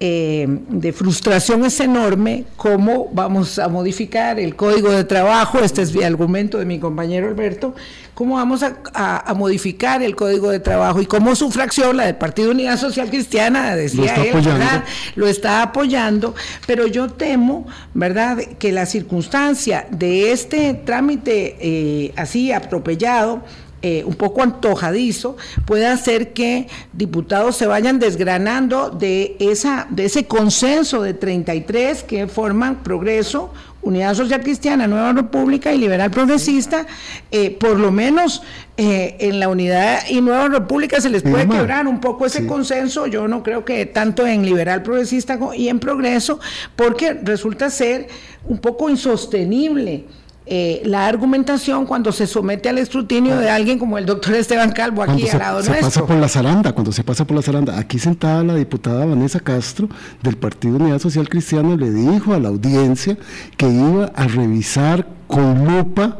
eh, de frustración es enorme cómo vamos a modificar el código de trabajo, este es el argumento de mi compañero Alberto, cómo vamos a, modificar el código de trabajo y cómo su fracción, la del Partido Unidad Social Cristiana, decía lo él, lo está apoyando, pero yo temo, ¿verdad?, que la circunstancia de este trámite eh, así atropellado, eh, un poco antojadizo puede hacer que diputados se vayan desgranando de, esa, de ese consenso de 33 que forman Progreso, Unidad Social Cristiana, Nueva República y Liberal Progresista, eh, por lo menos eh, en la Unidad y Nueva República se les puede quebrar un poco ese consenso, yo no creo que tanto en Liberal Progresista y en Progreso, porque resulta ser un poco insostenible eh, la argumentación cuando se somete al escrutinio de alguien como el doctor Esteban Calvo aquí al lado se pasa por la zaranda, cuando se pasa por la zaranda, aquí sentada la diputada Vanessa Castro del Partido Unidad Social Cristiana le dijo a la audiencia que iba a revisar con lupa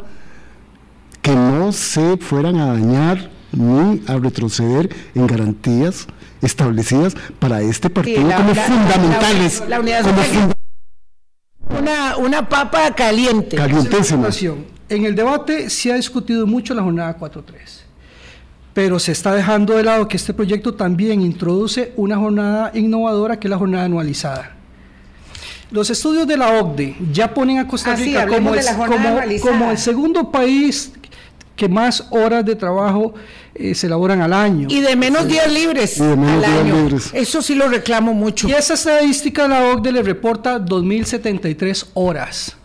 que no se fueran a dañar ni a retroceder en garantías establecidas para este partido como fundamentales. La, una, una papa caliente. Calientísima. En el debate se ha discutido mucho la jornada 4.3, pero se está dejando de lado que este proyecto también introduce una jornada innovadora que es la jornada anualizada. Los estudios de la OCDE ya ponen a Costa ah, Rica como, como, el segundo país que más horas de trabajo eh, se elaboran al año. Y de menos días libres al año. Eso sí lo reclamo mucho. Y esa estadística la OCDE le reporta 2.073 horas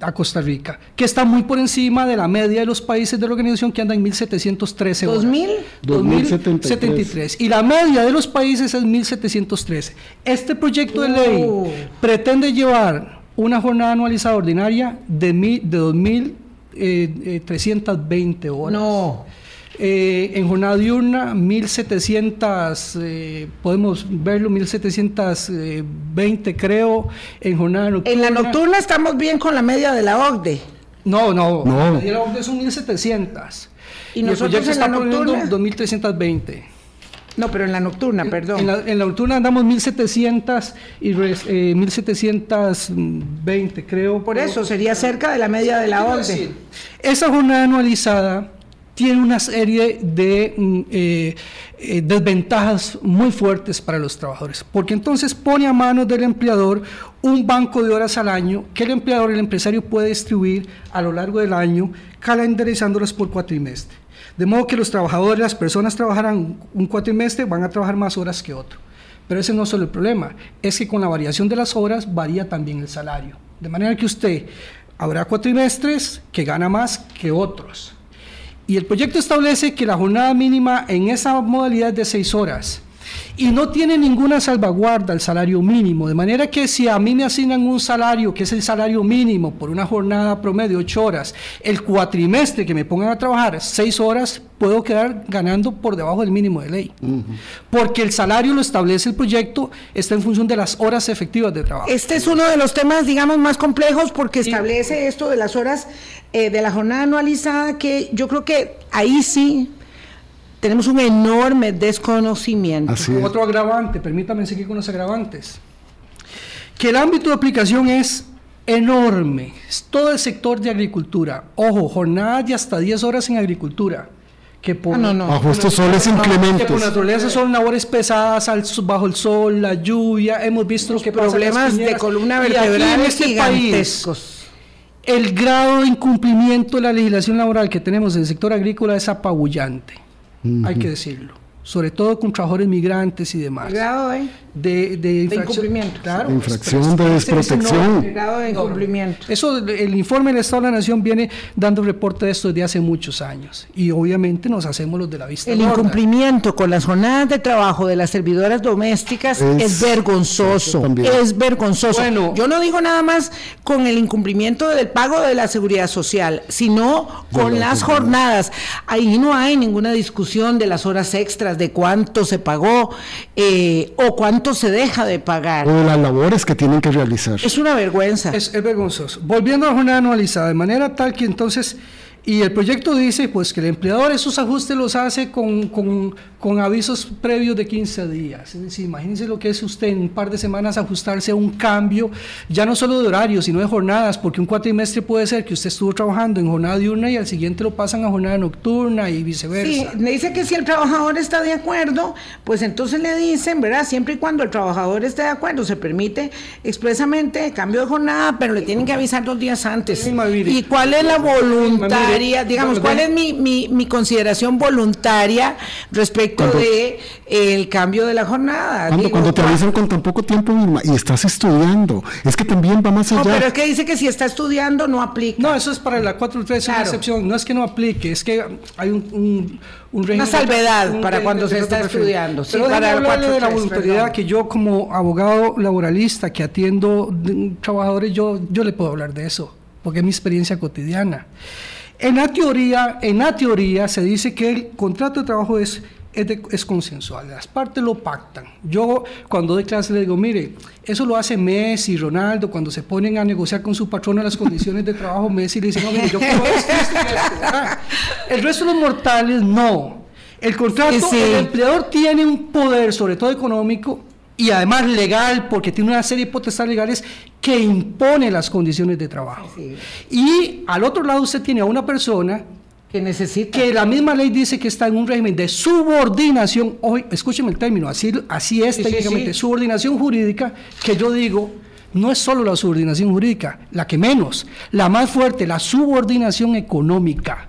a Costa Rica, que está muy por encima de la media de los países de la organización que andan en 1713 horas. ¿2000? 2073. Y la media de los países es 1713. Este proyecto de ley oh. pretende llevar una jornada anualizada ordinaria de, de 2000 eh, 320 eh, horas. No. Eh, en jornada diurna, 1700, eh, podemos verlo, 1720 creo, en jornada nocturna. En la nocturna estamos bien con la media de la OCDE. No, no, no. la media de la OCDE son 1700. Y, nosotros en la nocturna 2320. No, pero en la nocturna, perdón. En la, nocturna andamos 1700 y 1720, eh, creo. Por eso, sería cerca de la media de la orden. Esa jornada anualizada tiene una serie de mm, eh, eh, desventajas muy fuertes para los trabajadores, porque entonces pone a manos del empleador un banco de horas al año que el empleador, el empresario puede distribuir a lo largo del año, calendarizándolas por cuatrimestre. De modo que los trabajadores, las personas trabajarán un cuatrimestre, van a trabajar más horas que otro. Pero ese no es solo el problema, es que con la variación de las horas varía también el salario. De manera que usted habrá cuatrimestres que gana más que otros. Y el proyecto establece que la jornada mínima en esa modalidad es de seis horas y no tiene ninguna salvaguarda el salario mínimo, de manera que si a mí me asignan un salario que es el salario mínimo por una jornada promedio de 8 horas, el cuatrimestre que me pongan a trabajar 6 horas, puedo quedar ganando por debajo del mínimo de ley. Porque el salario lo establece el proyecto, está en función de las horas efectivas de trabajo. Este es uno de los temas, digamos, más complejos porque establece esto de las horas eh, de la jornada anualizada que yo creo que ahí sí tenemos un enorme desconocimiento. Otro agravante, permítame seguir con los agravantes, que el ámbito de aplicación es enorme, es todo el sector de agricultura. Ojo, jornadas de hasta 10 horas en agricultura. Que por, ah, bajo estos soles inclementos. Que por naturaleza son labores pesadas bajo el sol, la lluvia. Hemos visto lo que problemas de columna vertebral en este país. El grado de incumplimiento de la legislación laboral que tenemos en el sector agrícola es apabullante hay que decirlo. sobre todo con trabajadores migrantes y demás. grado de? De, de, incumplimiento. Claro. infracción de desprotección. el grado de incumplimiento. eso, el informe del Estado de la Nación viene dando reporte de esto desde hace muchos años. Y obviamente nos hacemos los de la vista. El incumplimiento con las jornadas de trabajo de las servidoras domésticas es, vergonzoso. Es vergonzoso. Bueno, yo no digo nada más con el incumplimiento del pago de la seguridad social, sino con las jornadas. Ahí no hay ninguna discusión de las horas extras de cuánto se pagó eh, o cuánto se deja de pagar. O de las labores que tienen que realizar. Es una vergüenza. Es, es vergonzoso. Volviendo a la jornada anualizada, de manera tal que entonces y el proyecto dice pues que el empleador esos ajustes los hace con, con, con, avisos previos de 15 días. Es decir, imagínense lo que es usted en un par de semanas ajustarse a un cambio, ya no solo de horario, sino de jornadas, porque un cuatrimestre puede ser que usted estuvo trabajando en jornada diurna y al siguiente lo pasan a jornada nocturna y viceversa. Sí, le dice que si el trabajador está de acuerdo, pues entonces le dicen, ¿verdad? Siempre y cuando el trabajador esté de acuerdo, se permite expresamente cambio de jornada, pero le tienen que avisar dos días antes. ¿Y cuál es la voluntad? Digamos, ¿cuál es mi, mi, consideración voluntaria respecto de el cambio de la jornada? Cuando, cuando te avisan con tan poco tiempo y estás estudiando, es que también va más allá. No, pero es que dice que si está estudiando no aplica. No, eso es para la 4.3, es una excepción. No es que no aplique, es que hay un, un, Una salvedad para cuando se está estudiando. Pero para hablarle de la voluntariedad que yo como abogado laboralista que atiendo trabajadores, yo, yo le puedo hablar de eso, porque es mi experiencia cotidiana. En la teoría, en la teoría se dice que el contrato de trabajo es, es, consensual, las partes lo pactan. Yo cuando doy clase le digo, mire, eso lo hace Messi, Ronaldo, cuando se ponen a negociar con su patrona las condiciones de trabajo, Messi le dice, no, mire, yo quiero esto, esto, esto. El resto de los mortales no. El contrato, el empleador tiene un poder, sobre todo económico, y además legal, porque tiene una serie de potestades legales que impone las condiciones de trabajo. Y al otro lado usted tiene a una persona que necesita. que la misma ley dice que está en un régimen de subordinación, hoy escúcheme el término, así, así es técnicamente, subordinación jurídica, que yo digo, no es solo la subordinación jurídica, la que menos, la más fuerte, la subordinación económica.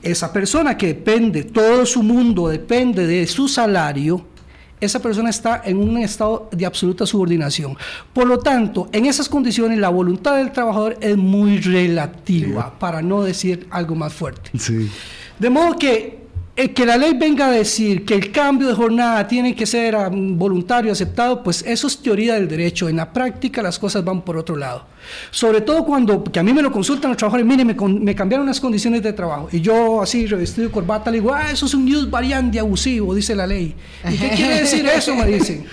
Esa persona que depende, todo su mundo depende de su salario, esa persona está en un estado de absoluta subordinación. Por lo tanto, en esas condiciones la voluntad del trabajador es muy relativa, para no decir algo más fuerte. De modo que el que la ley venga a decir que el cambio de jornada tiene que ser um, voluntario, aceptado, pues eso es teoría del derecho. En la práctica las cosas van por otro lado. Sobre todo cuando, que a mí me lo consultan los trabajadores, mire, me, me cambiaron las condiciones de trabajo. Y yo así, revestido de corbata, le digo, ah, eso es un use variante abusivo, dice la ley. ¿Y qué quiere decir eso? Me dicen.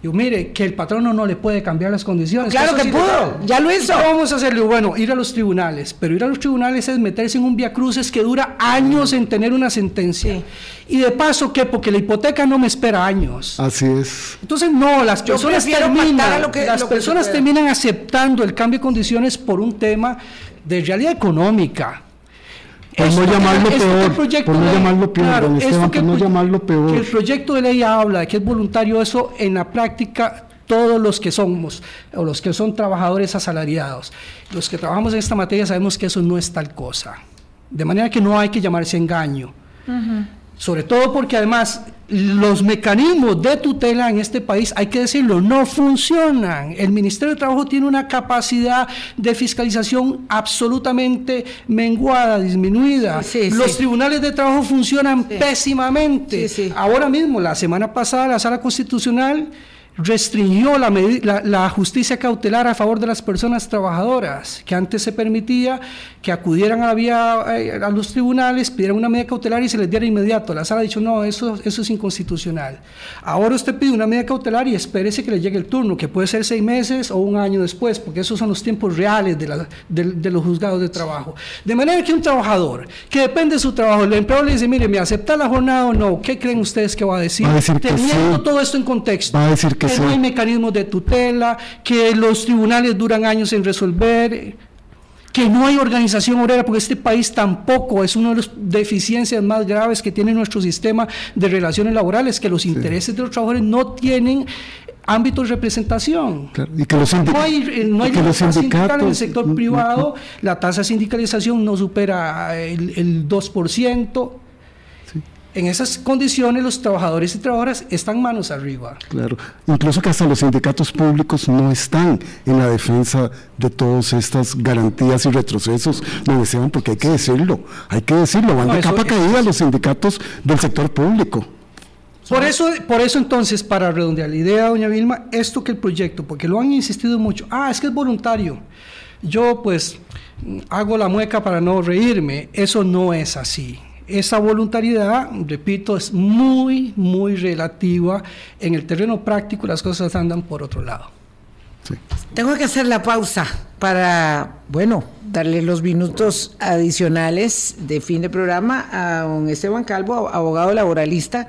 Yo, mire, que el patrono no le puede cambiar las condiciones. Claro que, pudo, ya lo hizo. vamos a hacerle? Bueno, ir a los tribunales. Pero ir a los tribunales es meterse en un via cruces que dura años en tener una sentencia. Y de paso, ¿qué? Porque la hipoteca no me espera años. Así es. Entonces, no, las personas, terminan, lo que, las personas terminan aceptando el cambio de condiciones por un tema de realidad económica por no llamarlo peor, por no llamarlo peor, Esteban, por no llamarlo peor. el proyecto de ley habla de que es voluntario eso, en la práctica todos los que somos, o los que son trabajadores asalariados, los que trabajamos en esta materia sabemos que eso no es tal cosa. De manera que no hay que llamarse engaño. Sobre todo porque además los mecanismos de tutela en este país, hay que decirlo, no funcionan. El Ministerio de Trabajo tiene una capacidad de fiscalización absolutamente menguada, disminuida. los tribunales de trabajo funcionan pésimamente. Ahora mismo, la semana pasada, la Sala Constitucional restringió la, la, justicia cautelar a favor de las personas trabajadoras, que antes se permitía que acudieran a, vía, eh, a los tribunales, pidieran una medida cautelar y se les diera inmediato. La sala ha dicho, no, eso, eso es inconstitucional. Ahora usted pide una medida cautelar y espérese que le llegue el turno, que puede ser seis meses o un año después, porque esos son los tiempos reales de, de, los juzgados de trabajo. De manera que un trabajador que depende de su trabajo, el empleador le dice, mire, ¿me acepta la jornada o no? ¿Qué creen ustedes que va a decir? Teniendo todo esto en contexto. Va a decir que que no hay mecanismos de tutela, que los tribunales duran años en resolver, que no hay organización obrera, porque este país tampoco es una de las deficiencias más graves que tiene nuestro sistema de relaciones laborales, que los intereses de los trabajadores no tienen ámbito de representación. y que los no hay, no hay sindical en el sector privado, la tasa de sindicalización no supera el, el 2%. En esas condiciones los trabajadores y trabajadoras están manos arriba. Claro, incluso que hasta los sindicatos públicos no están en la defensa de todas estas garantías y retrocesos, no desean porque hay que decirlo, hay que decirlo, van de capa caída los sindicatos del sector público. Por eso, por eso entonces, para redondear la idea, doña Vilma, esto que el proyecto, porque lo han insistido mucho, ah, es que es voluntario. Yo pues hago la mueca para no reírme, eso no es así. Esa voluntariedad, repito, es muy, muy relativa. En el terreno práctico las cosas andan por otro lado. Tengo que hacer la pausa para, bueno, darle los minutos adicionales de fin de programa a don Esteban Calvo, abogado laboralista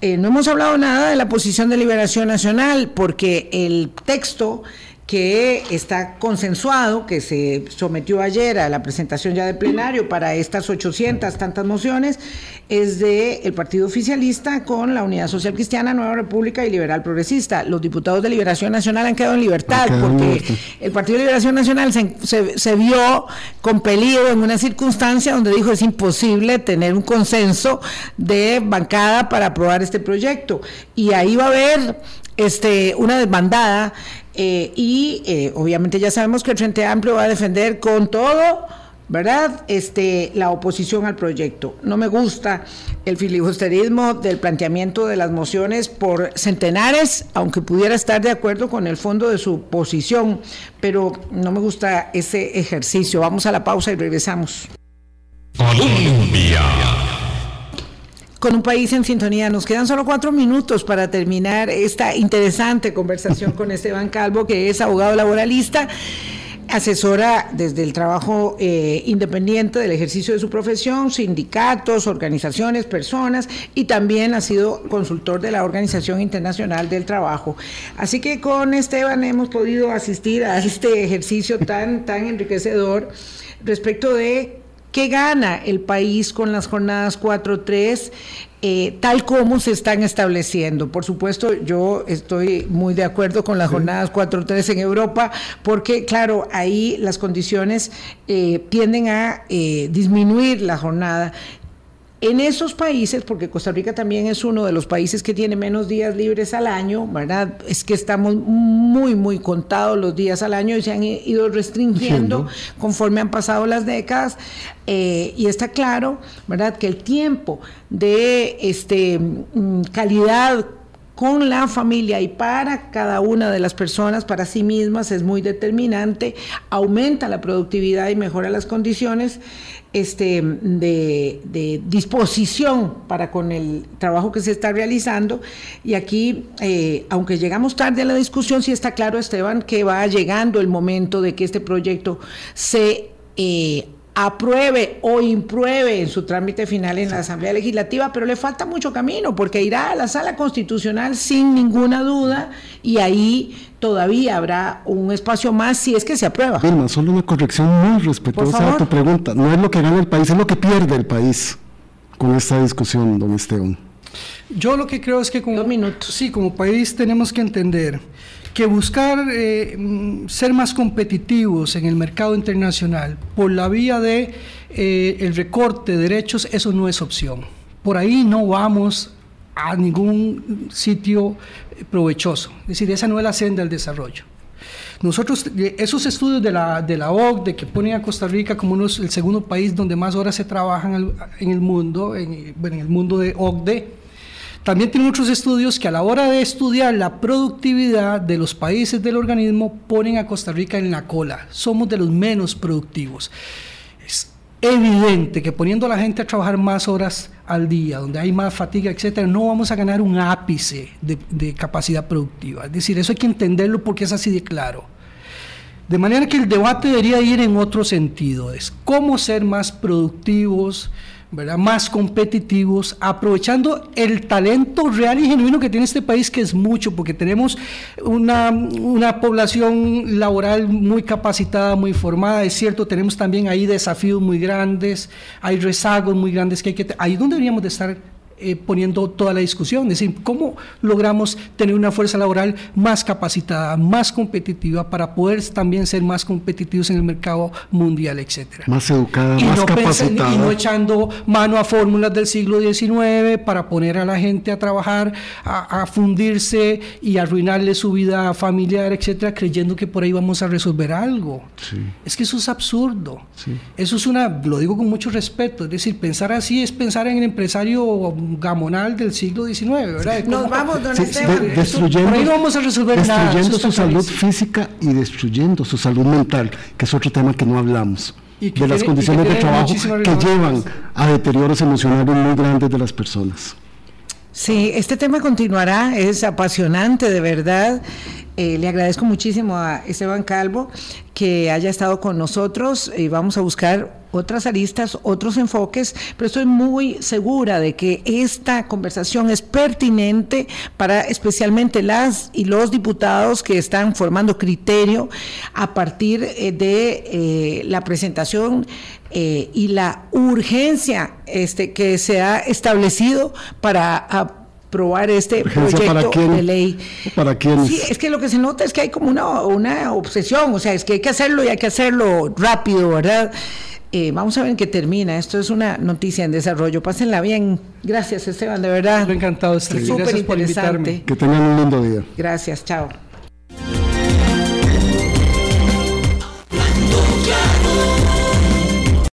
eh, no hemos hablado nada de la posición de Liberación Nacional porque el texto que está consensuado, que se sometió ayer a la presentación ya de plenario para estas 800 tantas mociones, es de el Partido Oficialista con la Unidad Social Cristiana, Nueva República y Liberal Progresista. Los diputados de Liberación Nacional han quedado en libertad porque el Partido de Liberación Nacional se, se vio compelido en una circunstancia donde dijo es imposible tener un consenso de bancada para aprobar este proyecto. Y ahí va a haber este, una desbandada eh, y eh, obviamente ya sabemos que el Frente Amplio va a defender con todo, ¿verdad? Este, la oposición al proyecto. No me gusta el filibusterismo del planteamiento de las mociones por centenares, aunque pudiera estar de acuerdo con el fondo de su posición, pero no me gusta ese ejercicio. Vamos a la pausa y regresamos. Colombia con un país en sintonía. Nos quedan solo cuatro minutos para terminar esta interesante conversación con Esteban Calvo, que es abogado laboralista asesora desde el trabajo eh, independiente del ejercicio de su profesión, sindicatos, organizaciones, personas y también ha sido consultor de la Organización Internacional del Trabajo. Así que con Esteban hemos podido asistir a este ejercicio tan, tan enriquecedor respecto de ¿Qué gana el país con las jornadas 4-3 eh, tal como se están estableciendo? Por supuesto, yo estoy muy de acuerdo con las jornadas 4-3 en Europa, porque claro, ahí las condiciones eh, tienden a eh, disminuir la jornada. En esos países, porque Costa Rica también es uno de los países que tiene menos días libres al año, ¿verdad? Es que estamos muy, muy contados los días al año y se han ido restringiendo conforme han pasado las décadas. Eh, y está claro, ¿verdad?, que el tiempo de este, mm, calidad con la familia y para cada una de las personas, para sí mismas, es muy determinante, aumenta la productividad y mejora las condiciones este, de, disposición para con el trabajo que se está realizando. Y aquí, eh, aunque llegamos tarde a la discusión, sí está claro, Esteban, que va llegando el momento de que este proyecto se... Eh, apruebe o impruebe en su trámite final en la Asamblea Legislativa, pero le falta mucho camino porque irá a la sala constitucional sin ninguna duda y ahí todavía habrá un espacio más si es que se aprueba. Vilma, solo una corrección muy respetuosa a tu pregunta. No es lo que gana el país, es lo que pierde el país con esta discusión, don Esteban. Yo lo que creo es que como, Sí, como país tenemos que entender que buscar eh, mm, ser más competitivos en el mercado internacional por la vía de eh, el recorte de derechos, eso no es opción. Por ahí no vamos a ningún sitio provechoso. Es decir, esa no es la senda del desarrollo. Nosotros, eh, esos estudios de la, de la OCDE que ponen a Costa Rica como uno, el segundo país donde más horas se trabajan en el mundo, en, en el mundo de OCDE, también tiene muchos estudios que a la hora de estudiar la productividad de los países del organismo ponen a Costa Rica en la cola. Somos de los menos productivos. Es evidente que poniendo a la gente a trabajar más horas al día, donde hay más fatiga, etcétera, no vamos a ganar un ápice de, de capacidad productiva. Es decir, eso hay que entenderlo porque es así de claro. De manera que el debate debería ir en otro sentido, es cómo ser más productivos, más competitivos, aprovechando el talento real y genuino que tiene este país, que es mucho, porque tenemos una, una población laboral muy capacitada, muy formada, es cierto, tenemos también ahí desafíos muy grandes, hay rezagos muy grandes que hay que... Ahí donde deberíamos de estar eh, poniendo toda la discusión, es decir, cómo logramos tener una fuerza laboral más capacitada, más competitiva para poder también ser más competitivos en el mercado mundial, etcétera. Más educada, más capacitada. y no echando mano a fórmulas del siglo XIX para poner a la gente a trabajar, a, fundirse y arruinarle su vida familiar, etcétera, creyendo que por ahí vamos a resolver algo. Es que eso es absurdo. Eso es una, lo digo con mucho respeto, es decir, pensar así es pensar en el empresario gamonal del siglo XIX, ¿verdad? Nos vamos, don Esteban. destruyendo, por ahí no vamos a resolver destruyendo su salud física y destruyendo su salud mental, que es otro tema que no hablamos. de las condiciones de trabajo que llevan a deterioros emocionales muy grandes de las personas. Sí, este tema continuará, es apasionante de verdad. Eh, le agradezco muchísimo a Esteban Calvo que haya estado con nosotros y vamos a buscar otras aristas, otros enfoques, pero estoy muy segura de que esta conversación es pertinente para especialmente las y los diputados que están formando criterio a partir eh, de eh, la presentación y la urgencia este, que se ha establecido para aprobar este proyecto de ley. ¿Para quién? Sí, es que lo que se nota es que hay como una, una obsesión, o sea, es que hay que hacerlo y hay que hacerlo rápido, ¿verdad? Eh, vamos a ver en qué termina. Esto es una noticia en desarrollo. Pásenla bien. Gracias, Esteban, de verdad. Encantado, Súper interesante. Que tengan un lindo día. Gracias, chao.